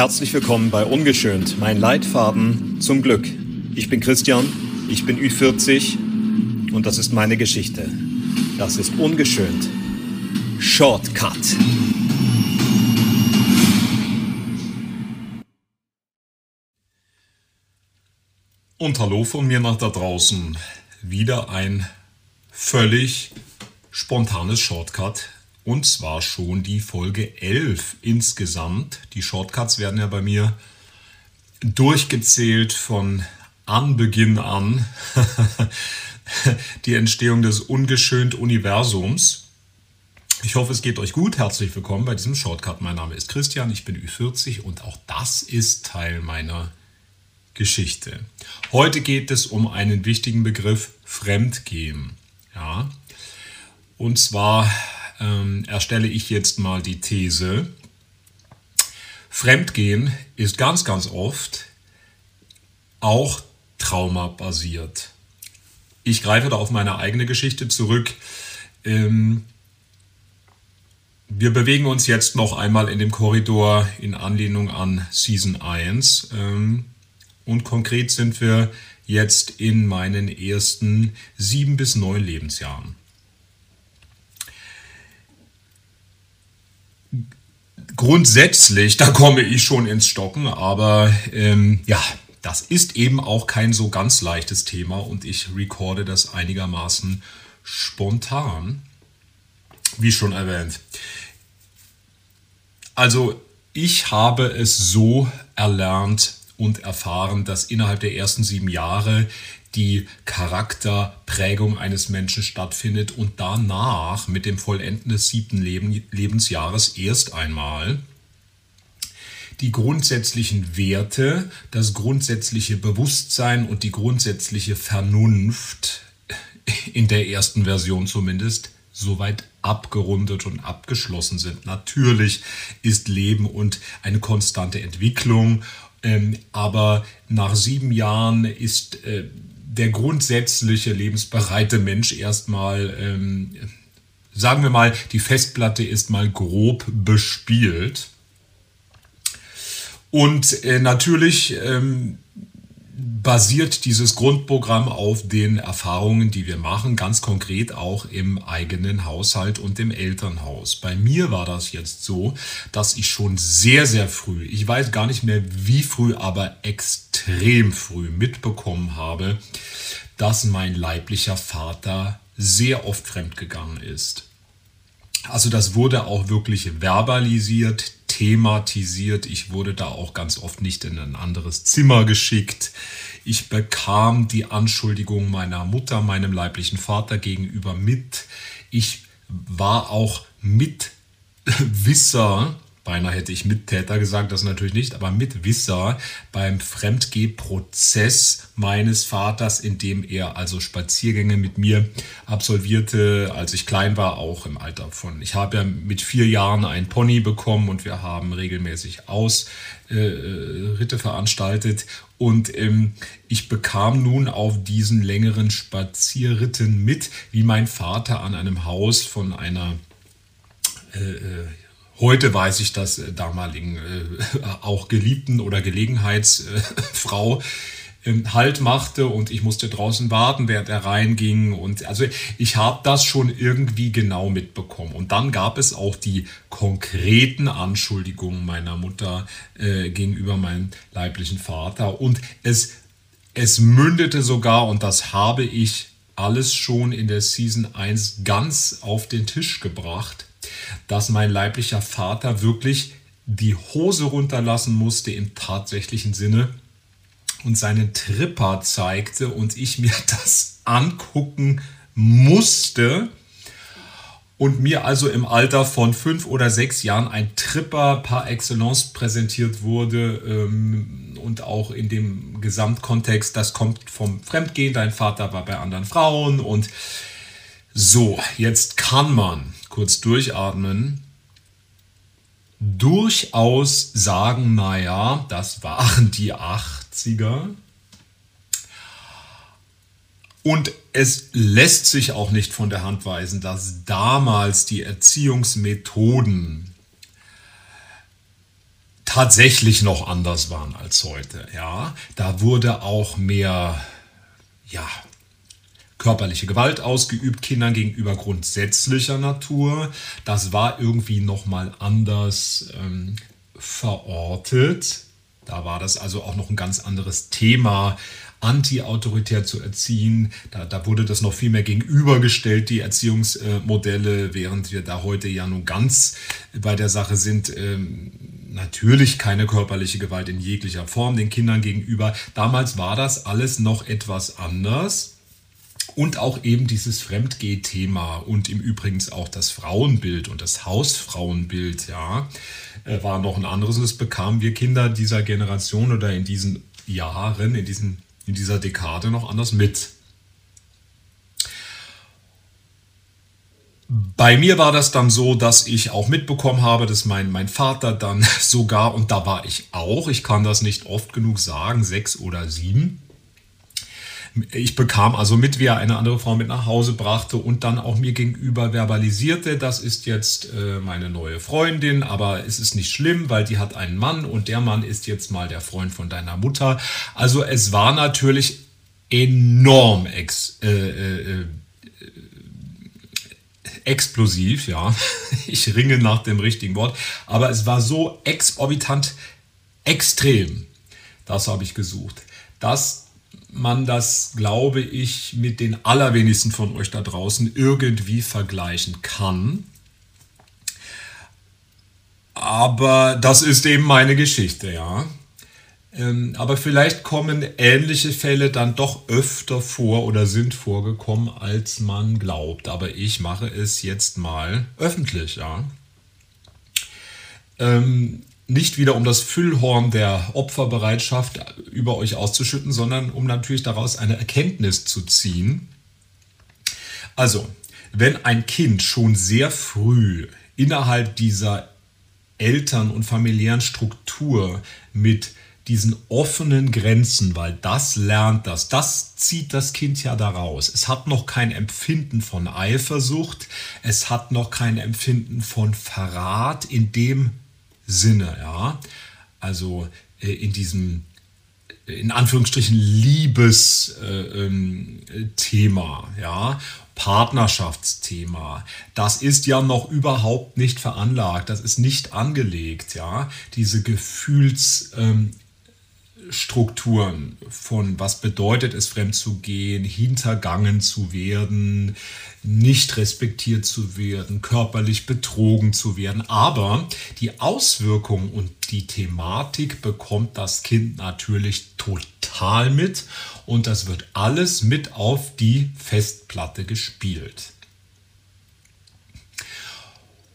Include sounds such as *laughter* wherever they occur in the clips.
Herzlich willkommen bei Ungeschönt, mein Leitfaden zum Glück. Ich bin Christian, ich bin Ü40 und das ist meine Geschichte. Das ist Ungeschönt. Shortcut. Und hallo von mir nach da draußen. Wieder ein völlig spontanes Shortcut und zwar schon die Folge 11 insgesamt. Die Shortcuts werden ja bei mir durchgezählt von Anbeginn an. *laughs* die Entstehung des ungeschönt Universums. Ich hoffe, es geht euch gut. Herzlich willkommen bei diesem Shortcut. Mein Name ist Christian, ich bin Ü40 und auch das ist Teil meiner Geschichte. Heute geht es um einen wichtigen Begriff Fremdgehen. Ja, und zwar ähm, erstelle ich jetzt mal die These, Fremdgehen ist ganz, ganz oft auch traumabasiert. Ich greife da auf meine eigene Geschichte zurück. Ähm, wir bewegen uns jetzt noch einmal in dem Korridor in Anlehnung an Season 1. Ähm, und konkret sind wir jetzt in meinen ersten sieben bis neun Lebensjahren. Grundsätzlich, da komme ich schon ins Stocken, aber ähm, ja, das ist eben auch kein so ganz leichtes Thema und ich recorde das einigermaßen spontan, wie schon erwähnt. Also ich habe es so erlernt und erfahren, dass innerhalb der ersten sieben Jahre die Charakterprägung eines Menschen stattfindet und danach mit dem Vollenden des siebten Leben, Lebensjahres erst einmal die grundsätzlichen Werte, das grundsätzliche Bewusstsein und die grundsätzliche Vernunft in der ersten Version zumindest soweit abgerundet und abgeschlossen sind. Natürlich ist Leben und eine konstante Entwicklung, ähm, aber nach sieben Jahren ist äh, der grundsätzliche lebensbereite Mensch erstmal, ähm, sagen wir mal, die Festplatte ist mal grob bespielt. Und äh, natürlich ähm, basiert dieses Grundprogramm auf den Erfahrungen, die wir machen, ganz konkret auch im eigenen Haushalt und im Elternhaus. Bei mir war das jetzt so, dass ich schon sehr, sehr früh, ich weiß gar nicht mehr wie früh, aber extrem früh mitbekommen habe, dass mein leiblicher Vater sehr oft fremdgegangen ist. Also das wurde auch wirklich verbalisiert, thematisiert. Ich wurde da auch ganz oft nicht in ein anderes Zimmer geschickt. Ich bekam die Anschuldigung meiner Mutter, meinem leiblichen Vater gegenüber mit. Ich war auch Mitwisser beinahe hätte ich Mittäter gesagt, das natürlich nicht, aber Mitwisser beim Fremdgehprozess meines Vaters, in dem er also Spaziergänge mit mir absolvierte, als ich klein war, auch im Alter von. Ich habe ja mit vier Jahren ein Pony bekommen und wir haben regelmäßig Ausritte äh, veranstaltet. Und ähm, ich bekam nun auf diesen längeren Spazierritten mit, wie mein Vater an einem Haus von einer äh, äh Heute weiß ich, dass äh, damaligen äh, auch Geliebten oder Gelegenheitsfrau äh, *laughs* Halt machte und ich musste draußen warten, während er reinging. Und also ich habe das schon irgendwie genau mitbekommen. Und dann gab es auch die konkreten Anschuldigungen meiner Mutter äh, gegenüber meinem leiblichen Vater. Und es, es mündete sogar, und das habe ich alles schon in der Season 1 ganz auf den Tisch gebracht, dass mein leiblicher Vater wirklich die Hose runterlassen musste im tatsächlichen Sinne und seinen Tripper zeigte und ich mir *laughs* das angucken musste und mir also im Alter von fünf oder sechs Jahren ein Tripper par excellence präsentiert wurde ähm, und auch in dem Gesamtkontext, das kommt vom Fremdgehen, dein Vater war bei anderen Frauen und so, jetzt kann man kurz durchatmen, durchaus sagen, naja, das waren die 80er. Und es lässt sich auch nicht von der Hand weisen, dass damals die Erziehungsmethoden tatsächlich noch anders waren als heute. Ja, da wurde auch mehr, ja, körperliche Gewalt ausgeübt, Kindern gegenüber grundsätzlicher Natur. Das war irgendwie nochmal anders ähm, verortet. Da war das also auch noch ein ganz anderes Thema, anti-autoritär zu erziehen. Da, da, wurde das noch viel mehr gegenübergestellt, die Erziehungsmodelle, während wir da heute ja nun ganz bei der Sache sind. Ähm, natürlich keine körperliche Gewalt in jeglicher Form den Kindern gegenüber. Damals war das alles noch etwas anders. Und auch eben dieses Fremdgeh-Thema und im Übrigen auch das Frauenbild und das Hausfrauenbild, ja, äh, war noch ein anderes. Das bekamen wir Kinder dieser Generation oder in diesen Jahren, in, diesen, in dieser Dekade noch anders mit. Bei mir war das dann so, dass ich auch mitbekommen habe, dass mein, mein Vater dann *laughs* sogar, und da war ich auch, ich kann das nicht oft genug sagen, sechs oder sieben, ich bekam also mit, wie er eine andere Frau mit nach Hause brachte und dann auch mir gegenüber verbalisierte, das ist jetzt äh, meine neue Freundin, aber es ist nicht schlimm, weil die hat einen Mann und der Mann ist jetzt mal der Freund von deiner Mutter. Also es war natürlich enorm ex, äh, äh, äh explosiv, ja. *laughs* Ich ringe nach dem richtigen Wort, aber es war so exorbitant extrem. Das habe ich gesucht. Das man das, glaube ich, mit den allerwenigsten von euch da draußen irgendwie vergleichen kann. Aber das ist eben meine Geschichte, ja. Ähm, aber vielleicht kommen ähnliche Fälle dann doch öfter vor oder sind vorgekommen, als man glaubt. Aber ich mache es jetzt mal öffentlich, ja. Ähm, nicht wieder um das Füllhorn der Opferbereitschaft über euch auszuschütten, sondern um natürlich daraus eine Erkenntnis zu ziehen. Also, wenn ein Kind schon sehr früh innerhalb dieser Eltern- und familiären Struktur mit diesen offenen Grenzen, weil das lernt das, das zieht das Kind ja daraus. Es hat noch kein Empfinden von Eifersucht, es hat noch kein Empfinden von Verrat in dem Sinne, ja. Also äh, in diesem in Anführungsstrichen Liebesthema, äh, ähm, ja, Partnerschaftsthema. Das ist ja noch überhaupt nicht veranlagt, das ist nicht angelegt, ja. Diese Gefühls, ähm, Strukturen von was bedeutet es, fremd zu gehen, hintergangen zu werden, nicht respektiert zu werden, körperlich betrogen zu werden. Aber die Auswirkungen und die Thematik bekommt das Kind natürlich total mit und das wird alles mit auf die Festplatte gespielt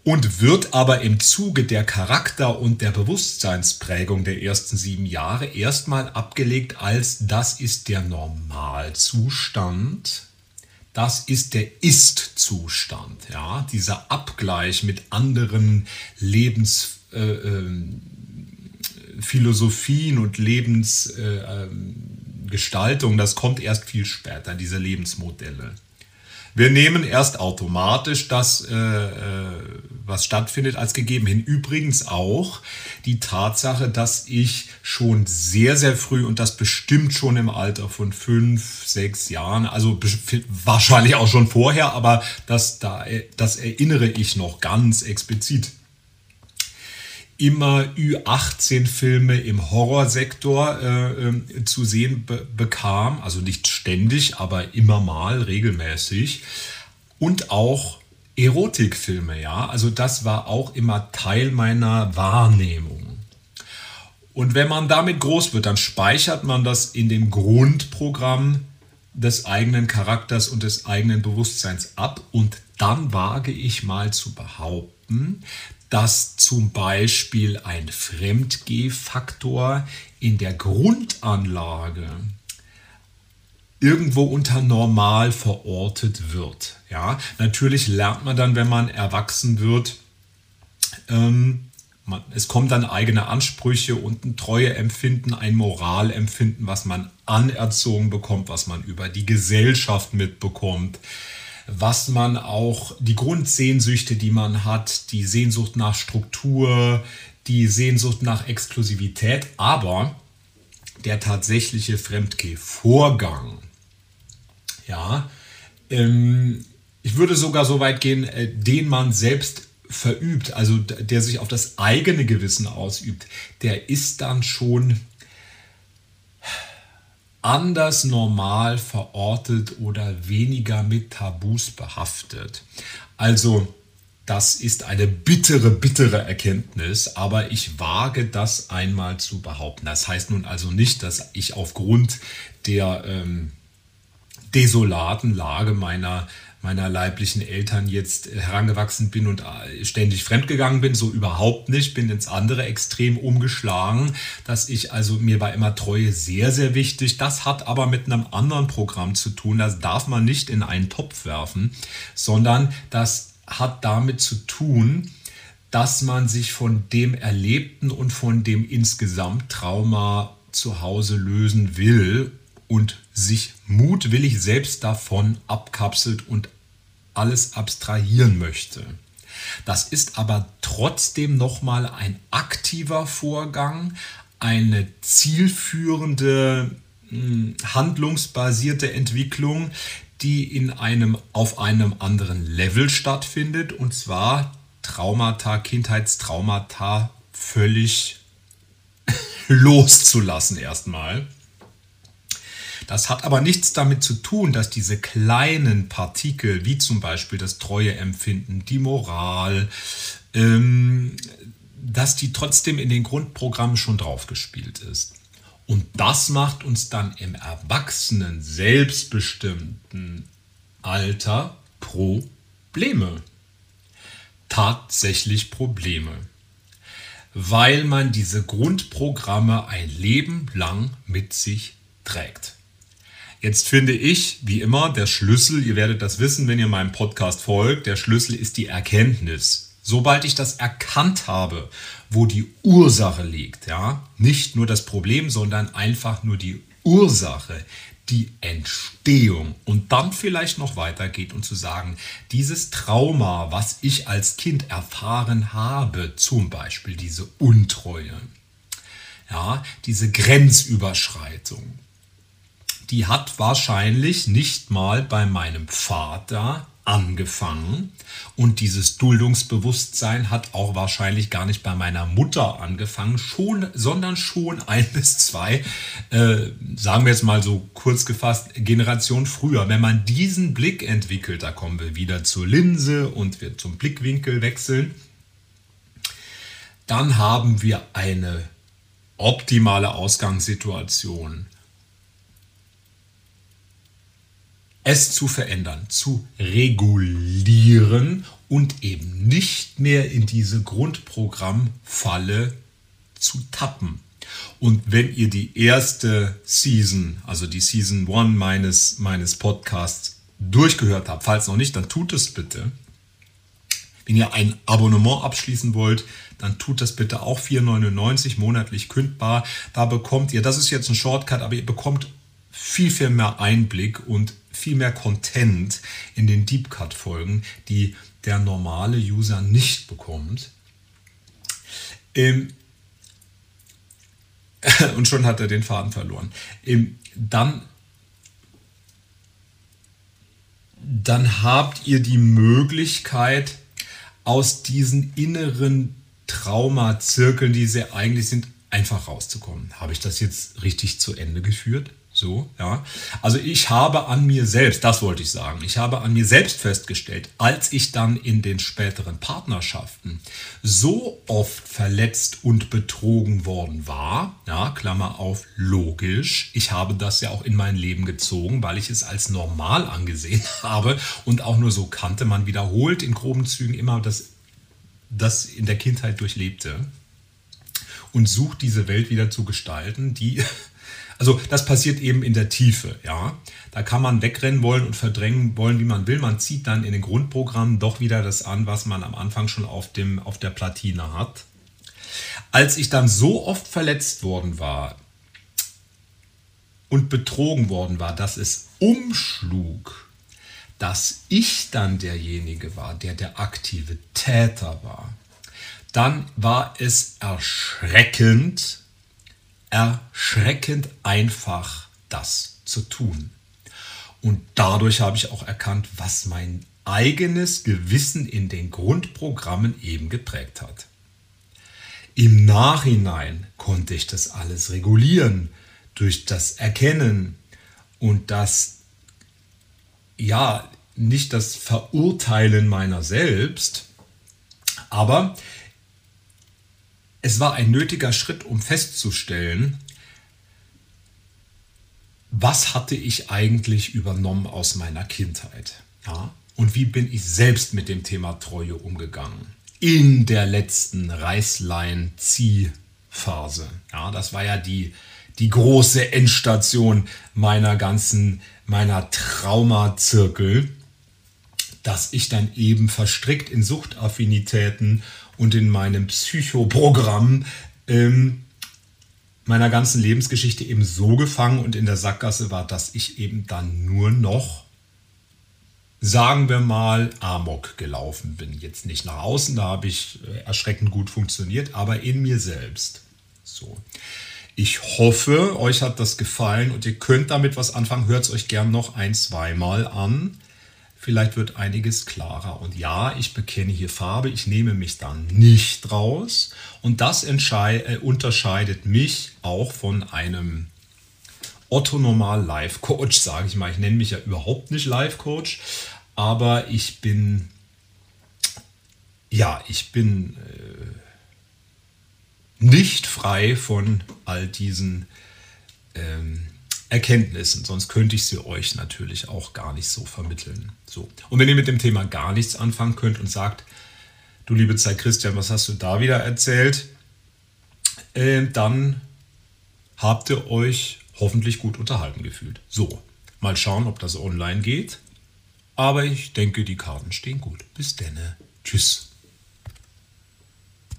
und wird aber im Zuge der Charakter- und der Bewusstseinsprägung der ersten sieben Jahre erstmal abgelegt als das ist der Normalzustand, das ist der Ist-Zustand, ja, dieser Abgleich mit anderen Lebensphilosophien äh, äh, und Lebensgestaltungen, das kommt erst viel später, diese Lebensmodelle. Wir nehmen erst automatisch das, äh, äh, was stattfindet, als gegeben hin. Übrigens auch die Tatsache, dass ich schon sehr, sehr früh und das bestimmt schon im Alter von fünf, sechs Jahren, also wahrscheinlich auch schon vorher, aber das, da, das erinnere ich noch ganz explizit immer Ü18-Filme im Horrorsektor äh, äh, zu sehen be bekam. Also nicht ständig, aber immer mal, regelmäßig. Und auch Erotikfilme, ja. Also das war auch immer Teil meiner Wahrnehmung. Und wenn man damit groß wird, dann speichert man das in dem Grundprogramm des eigenen Charakters und des eigenen Bewusstseins ab. Und dann wage ich mal zu behaupten, dass zum Beispiel ein Fremdgehfaktor in der Grundanlage irgendwo unter normal verortet wird. Ja, natürlich lernt man dann, wenn man erwachsen wird, ähm, man, es kommen dann eigene Ansprüche und ein Treueempfinden, ein Moralempfinden, was man anerzogen bekommt, was man über die Gesellschaft mitbekommt. Was man auch, die Grundsehnsüchte, die man hat, die Sehnsucht nach Struktur, die Sehnsucht nach Exklusivität, aber der tatsächliche Fremdgeh-Vorgang, ja, ähm, ich würde sogar so weit gehen, äh, den man selbst verübt, also der sich auf das eigene Gewissen ausübt, der ist dann schon anders normal verortet oder weniger mit Tabus behaftet. Also das ist eine bittere, bittere Erkenntnis, aber ich wage das einmal zu behaupten. Das heißt nun also nicht, dass ich aufgrund der ähm, desolaten Lage meiner meiner leiblichen Eltern jetzt herangewachsen bin und äh, ständig fremdgegangen bin, so überhaupt nicht, bin ins andere Extrem umgeschlagen, dass ich also mir war immer Treue sehr, sehr wichtig. Das hat aber mit einem anderen Programm zu tun, das darf man nicht in einen Topf werfen, sondern das hat damit zu tun, dass man sich von dem Erlebten und von dem insgesamt Trauma zu Hause lösen will und sich mutwillig selbst davon abkapselt und alles abstrahieren möchte. Das ist aber trotzdem nochmal ein aktiver Vorgang, eine zielführende, hm, handlungsbasierte Entwicklung, die in einem, auf einem anderen Level stattfindet, und zwar Traumata, Kindheitstraumata völlig *laughs* loszulassen erstmal. Das hat aber nichts damit zu tun, dass diese kleinen Partikel, wie zum Beispiel das Treueempfinden, die Moral, ähm, dass die trotzdem in den Grundprogrammen schon draufgespielt ist. Und das macht uns dann im erwachsenen, selbstbestimmten Alter Probleme. Tatsächlich Probleme. Weil man diese Grundprogramme ein Leben lang mit sich trägt. Jetzt finde ich, wie immer, der Schlüssel, ihr werdet das wissen, wenn ihr meinem Podcast folgt, der Schlüssel ist die Erkenntnis. Sobald ich das erkannt habe, wo die Ursache liegt, ja, nicht nur das Problem, sondern einfach nur die Ursache, die Entstehung und dann vielleicht noch weitergeht und zu sagen, dieses Trauma, was ich als Kind erfahren habe, zum Beispiel diese Untreue, ja, diese Grenzüberschreitung, die hat wahrscheinlich nicht mal bei meinem Vater angefangen und dieses Duldungsbewusstsein hat auch wahrscheinlich gar nicht bei meiner Mutter angefangen, schon, sondern schon ein bis zwei, äh, sagen wir jetzt mal so kurz gefasst, Generationen früher. Wenn man diesen Blick entwickelt, da kommen wir wieder zur Linse und wir zum Blickwinkel wechseln, dann haben wir eine optimale Ausgangssituation es zu verändern, zu regulieren und eben nicht mehr in diese Grundprogrammfalle zu tappen. Und wenn ihr die erste Season, also die Season 1 meines, meines Podcasts durchgehört habt, falls noch nicht, dann tut es bitte. Wenn ihr ein Abonnement abschließen wollt, dann tut das bitte auch 4,99 monatlich kündbar. Da bekommt ihr, das ist jetzt ein Shortcut, aber ihr bekommt viel, viel mehr Einblick und viel mehr Content in den Deep Cut Folgen, die der normale User nicht bekommt. Ähm, *laughs* und schon hat er den Faden verloren. Ähm, dann, dann habt ihr die Möglichkeit, aus diesen inneren Traumazirkeln, die sie eigentlich sind, einfach rauszukommen. Habe ich das jetzt richtig zu Ende geführt? So, ja. Also ich habe an mir selbst, das wollte ich sagen, ich habe an mir selbst festgestellt, als ich dann in den späteren Partnerschaften so oft verletzt und betrogen worden war, ja, Klammer auf, logisch, ich habe das ja auch in mein Leben gezogen, weil ich es als normal angesehen *laughs* habe und auch nur so kannte, man wiederholt in groben Zügen immer das, das in der Kindheit durchlebte und sucht diese Welt wieder zu gestalten, die *laughs* also das passiert eben in der Tiefe, ja. Da kann man wegrennen wollen und verdrängen wollen, wie man will. Man zieht dann in den Grundprogrammen doch wieder das an, was man am Anfang schon auf, dem, auf der Platine hat. Als ich dann so oft verletzt worden war und betrogen worden war, dass es umschlug, dass ich dann derjenige war, der der aktive Täter war, dann war es erschreckend, erschreckend einfach, das zu tun. Und dadurch habe ich auch erkannt, was mein eigenes Gewissen in den Grundprogrammen eben geprägt hat. Im Nachhinein konnte ich das alles regulieren durch das Erkennen und das, ja, nicht das Verurteilen meiner selbst, aber es war ein nötiger Schritt, um festzustellen, was hatte ich eigentlich übernommen aus meiner Kindheit? Ja? Und wie bin ich selbst mit dem Thema Treue umgegangen? In der letzten Reißlein-Ziehphase. Ja, das war ja die, die große Endstation meiner ganzen, meiner Traumazirkel, dass ich dann eben verstrickt in Suchtaffinitäten und in meinem Psychoprogramm ähm, meiner ganzen Lebensgeschichte eben so gefangen und in der Sackgasse war, dass ich eben dann nur noch, sagen wir mal, Amok gelaufen bin. Jetzt nicht nach außen, da habe ich äh, erschreckend gut funktioniert, aber in mir selbst. So. Ich hoffe, euch hat das gefallen und ihr könnt damit was anfangen. Hört es euch gern noch ein, zweimal an. Vielleicht wird einiges klarer. Und ja, ich bekenne hier Farbe, ich nehme mich dann nicht raus. Und das äh, unterscheidet mich auch von einem Otto Normal Life Coach, *laughs* sage ich mal. Ich nenne mich ja überhaupt nicht Life Coach, aber ich bin, ja, ich bin äh, nicht frei von all diesen ähm, Erkenntnissen, sonst könnte ich sie euch natürlich auch gar nicht so vermitteln. So. Und wenn ihr mit dem Thema gar nichts anfangen könnt und sagt, du liebe Zeit Christian, was hast du da wieder erzählt, äh, dann habt ihr euch hoffentlich gut unterhalten gefühlt. So, mal schauen, ob das online geht. Aber ich denke, die Karten stehen gut. Bis denne. Tschüss.